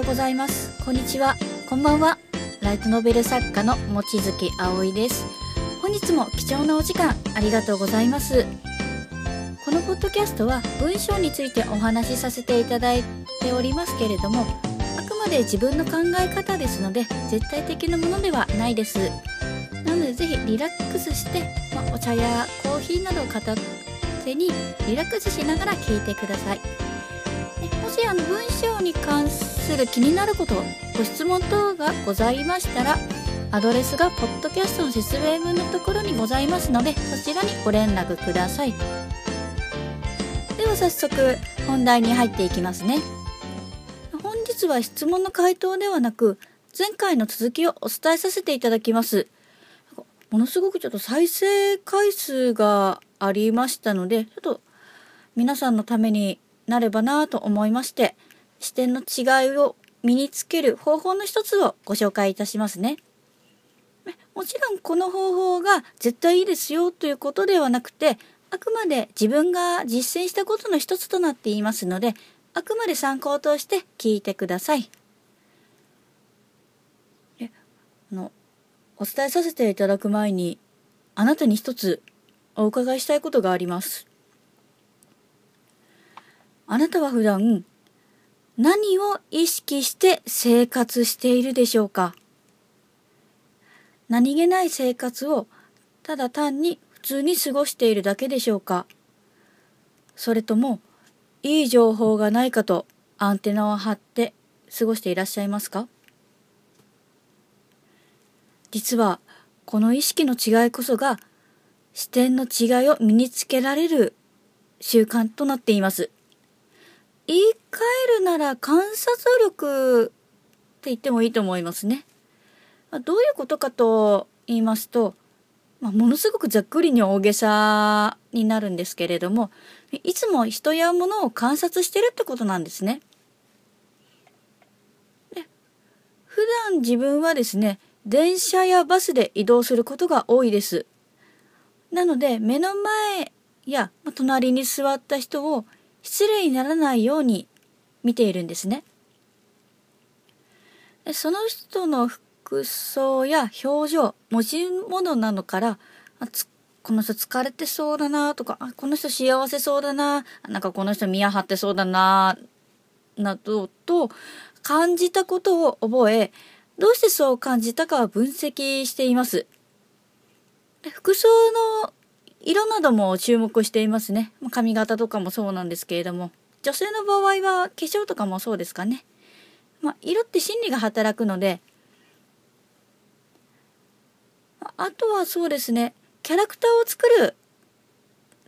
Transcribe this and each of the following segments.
ようございます。こんにちは。こんばんは。ライトノベル作家の望月葵です。本日も貴重なお時間ありがとうございます。このポッドキャストは文章についてお話しさせていただいておりますけれどもあくまで自分の考え方ですので絶対的なものではないです。なのでぜひリラックスして、まあ、お茶やコーヒーなどを片手にリラックスしながら聞いてください。しあの文章に関する気になることご質問等がございましたらアドレスがポッドキャストの説明文のところにございますのでそちらにご連絡ください。では早速本題に入っていきますね。本日は質問の回答ではなく前回の続きをお伝えさせていただきます。ものすごくちょっと再生回数がありましたのでちょっと皆さんのためになればなと思いまして視点の違いを身につける方法の一つをご紹介いたしますね。もちろんこの方法が絶対いいですよということではなくてあくまで自分が実践したことの一つとなっていますのであくまで参考として聞いてください。あのお伝えさせていただく前にあなたに一つお伺いしたいことがあります。あなたは普段何を意識して生活しているでしょうか？何気ない生活をただ単に普通に過ごしているだけでしょうか？それともいい情報がないかとアンテナを張って過ごしていらっしゃいますか？実はこの意識の違いこそが視点の違いを身につけられる習慣となっています。言い換えるなら観察力って言ってもいいと思いますね。まあ、どういうことかと言いますと、まあ、ものすごくざっくりに大げさになるんですけれども、いつも人や物を観察してるってことなんですね。で普段自分はですね、電車やバスで移動することが多いです。なので、目の前や隣に座った人を失礼にならないように見ているんですね。その人の服装や表情、持ち物なのからあ、この人疲れてそうだなとかあ、この人幸せそうだな、なんかこの人見張ってそうだな、などと感じたことを覚え、どうしてそう感じたかを分析しています。服装の色なども注目していますね。髪型とかもそうなんですけれども。女性の場合は化粧とかもそうですかね。まあ、色って心理が働くので、あとはそうですね、キャラクターを作る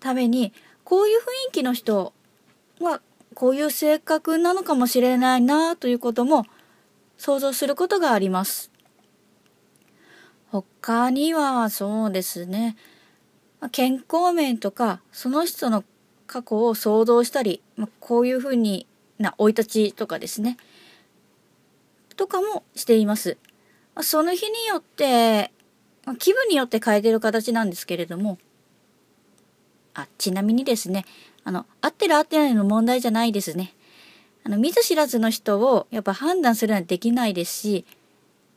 ために、こういう雰囲気の人はこういう性格なのかもしれないなということも想像することがあります。他にはそうですね、健康面とかその人の過去を想像したり、まあ、こういうふうにな生い立ちとかですねとかもしています。まあ、その日によって、まあ、気分によって変えてる形なんですけれどもあちなみにですねあの合ってる合ってないの問題じゃないですね。あの見ず知らずの人をやっぱ判断するのはできないですし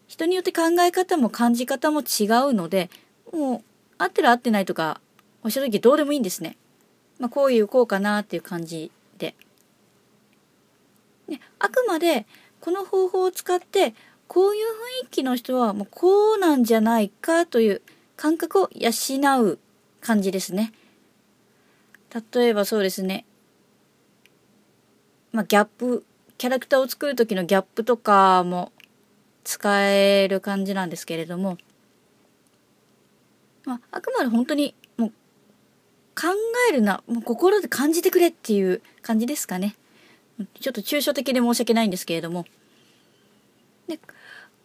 人によって考え方も感じ方も違うのでもう合ってる合ってないとかおっしゃる時どうでもいいんですね。まあ、こういうこうかなっていう感じで。ね、あくまでこの方法を使ってこういう雰囲気の人はもうこうなんじゃないかという感覚を養う感じですね。例えばそうですね。まあ、ギャップ、キャラクターを作る時のギャップとかも使える感じなんですけれども、まあ、あくまで本当にもう考えるな、もう心で感じてくれっていう感じですかね。ちょっと抽象的で申し訳ないんですけれども。で、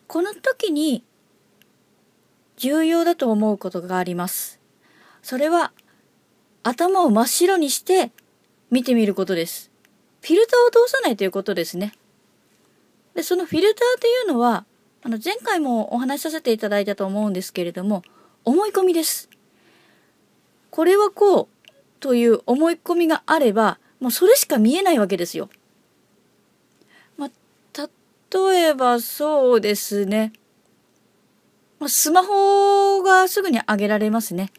この時に重要だと思うことがあります。それは頭を真っ白にして見てみることです。フィルターを通さないということですね。で、そのフィルターというのは、あの前回もお話しさせていただいたと思うんですけれども、思い込みです。これはこうという思い込みがあれば、もうそれしか見えないわけですよ。まあ、例えばそうですね。まあスマホがすぐに上げられますね。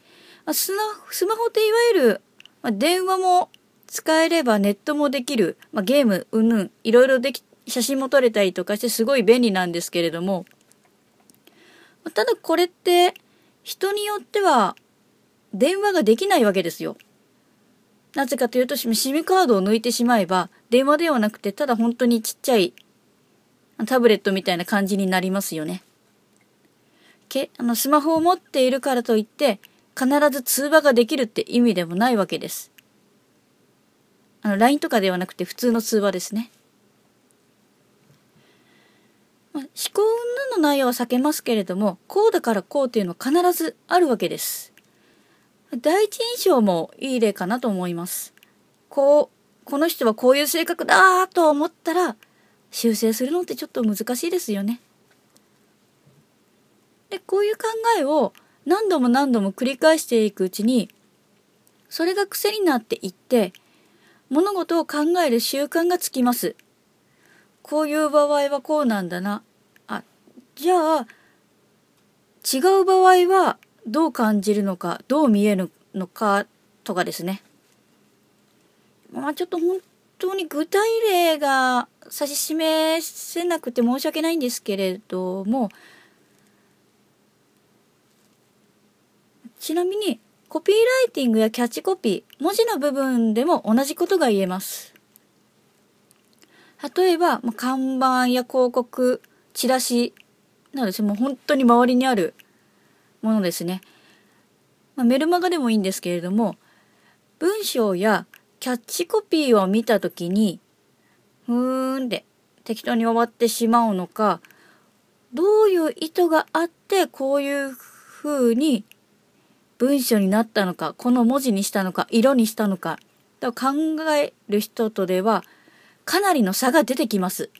ススマホっていわゆる、まあ、電話も使えればネットもできる、まあ、ゲーム、うんぬん、いろいろでき、写真も撮れたりとかしてすごい便利なんですけれども、ただこれって人によっては電話ができないわけですよ。なぜかというと、SIM カードを抜いてしまえば、電話ではなくて、ただ本当にちっちゃいタブレットみたいな感じになりますよね。けあのスマホを持っているからといって、必ず通話ができるって意味でもないわけです。あの、LINE とかではなくて普通の通話ですね。まあ、思考云々の内容は避けますけれども、こうだからこうっていうのは必ずあるわけです。第一印象もいい例かなと思います。こう、この人はこういう性格だと思ったら、修正するのってちょっと難しいですよね。で、こういう考えを何度も何度も繰り返していくうちに、それが癖になっていって、物事を考える習慣がつきます。こういう場合はこうなんだな。あ、じゃあ、違う場合はどう感じるのか、どう見えるのかとかですね。まあちょっと本当に具体例が指し示せなくて申し訳ないんですけれども、ちなみにコピーライティングやキャッチコピー、文字の部分でも同じことが言えます。例えば、ま看板や広告、チラシなどですね、もう本当に周りにあるものですね。まあ、メルマガでもいいんですけれども、文章やキャッチコピーを見たときに、ふーんで適当に終わってしまうのか、どういう意図があってこういう風に文章になったのか、この文字にしたのか、色にしたのか、と考える人とではかなりの差が出てきます。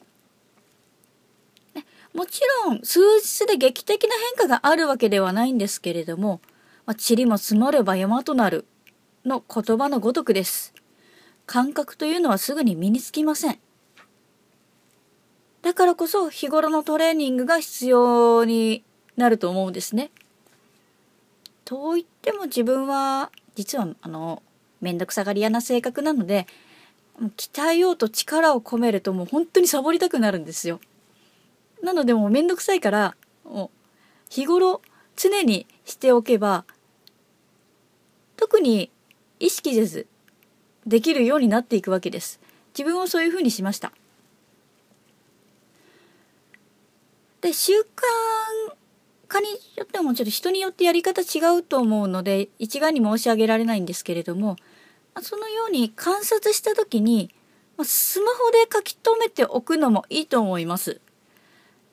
もちろん数日で劇的な変化があるわけではないんですけれども、まあ、塵も積もれば山となるの言葉のごとくです。感覚というのはすぐに身につきません。だからこそ日頃のトレーニングが必要になると思うんですね。と言っても自分は実はあの面倒くさがり屋な性格なので鍛えようと力を込めるともう本当にサボりたくなるんですよ。なのでもうめんどくさいから日頃常にしておけば特に意識せずできるようになっていくわけです。自分をそういうふうにしました。で習慣化によってもちょっと人によってやり方違うと思うので一概に申し上げられないんですけれどもそのように観察した時にスマホで書き留めておくのもいいと思います。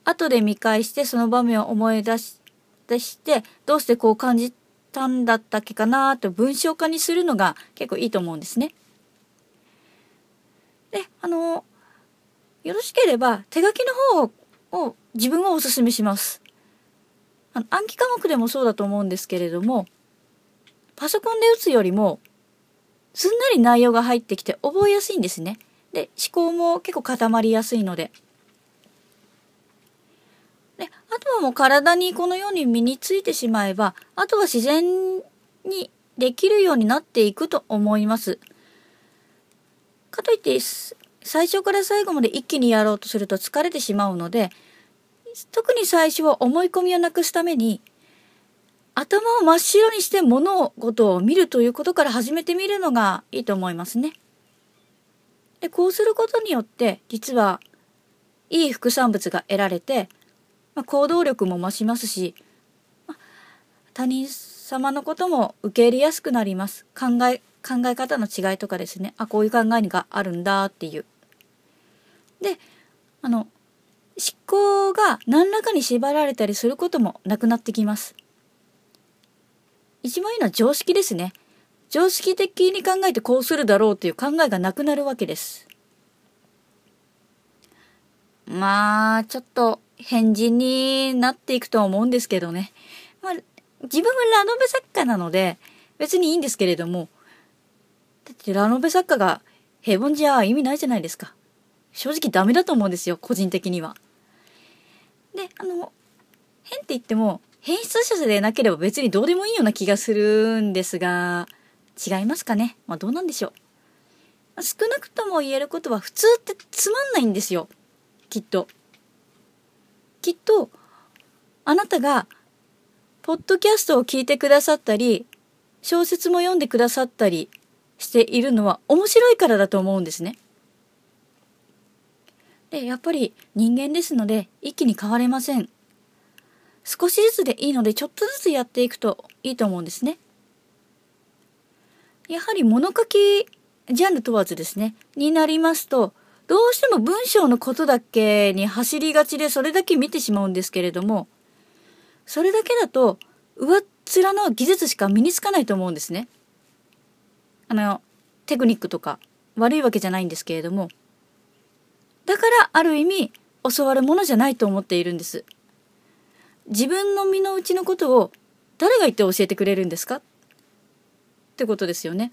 後で見返してその場面を思い出し出してどうしてこう感じたんだったっけかなと文章化にするのが結構いいと思うんですね。で、あの、よろしければ手書きの方を自分はおすすめします。暗記科目でもそうだと思うんですけれども、パソコンで打つよりもすんなり内容が入ってきて覚えやすいんですね。で、思考も結構固まりやすいので。で、あとはもう体にこのように身についてしまえば、あとは自然にできるようになっていくと思います。かといって、最初から最後まで一気にやろうとすると疲れてしまうので、特に最初は思い込みをなくすために、頭を真っ白にして物事を見るということから始めてみるのがいいと思いますね。で、こうすることによって、実は、いい副産物が得られて、まあ、行動力も増しますし、まあ、他人様のことも受け入れやすくなります。考え、考え方の違いとかですね。あ、こういう考えがあるんだっていう。で、あの、思考が何らかに縛られたりすることもなくなってきます。一番いいのは常識ですね。常識的に考えてこうするだろうという考えがなくなるわけです。まあ、ちょっと変人になっていくとは思うんですけどね。まあ、自分はラノベ作家なので、別にいいんですけれども、だってラノベ作家が平凡じゃ意味ないじゃないですか。正直ダメだと思うんですよ、個人的には。であの変って言っても変質者でなければ別にどうでもいいような気がするんですが違いますかね？まあどうなんでしょう？少なくとも言えることは普通ってつまんないんですよきっときっとあなたがポッドキャストを聞いてくださったり小説も読んでくださったりしているのは面白いからだと思うんですね。で、やっぱり人間ですので一気に変われません。少しずつでいいのでちょっとずつやっていくといいと思うんですね。やはり物書きジャンル問わずですね、になりますと、どうしても文章のことだけに走りがちでそれだけ見てしまうんですけれども、それだけだと上っ面の技術しか身につかないと思うんですね。あの、テクニックとか悪いわけじゃないんですけれども、だからある意味教わるものじゃないと思っているんです。自分の身の内のことを誰が言って教えてくれるんですか？ってことですよね。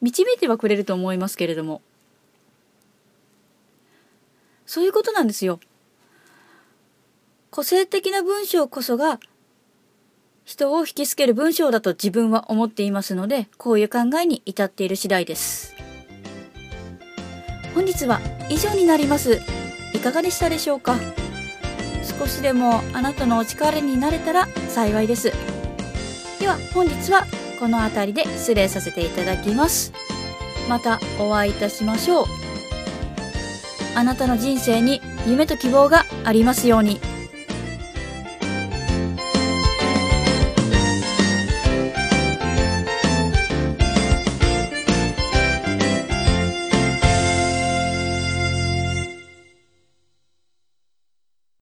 導いてはくれると思いますけれども。そういうことなんですよ。個性的な文章こそが人を引きつける文章だと自分は思っていますので、こういう考えに至っている次第です。本日は以上になります。いかがでしたでしょうか？少しでもあなたのお力になれたら幸いです。では本日はこの辺りで失礼させていただきます。またお会いいたしましょう。あなたの人生に夢と希望がありますように。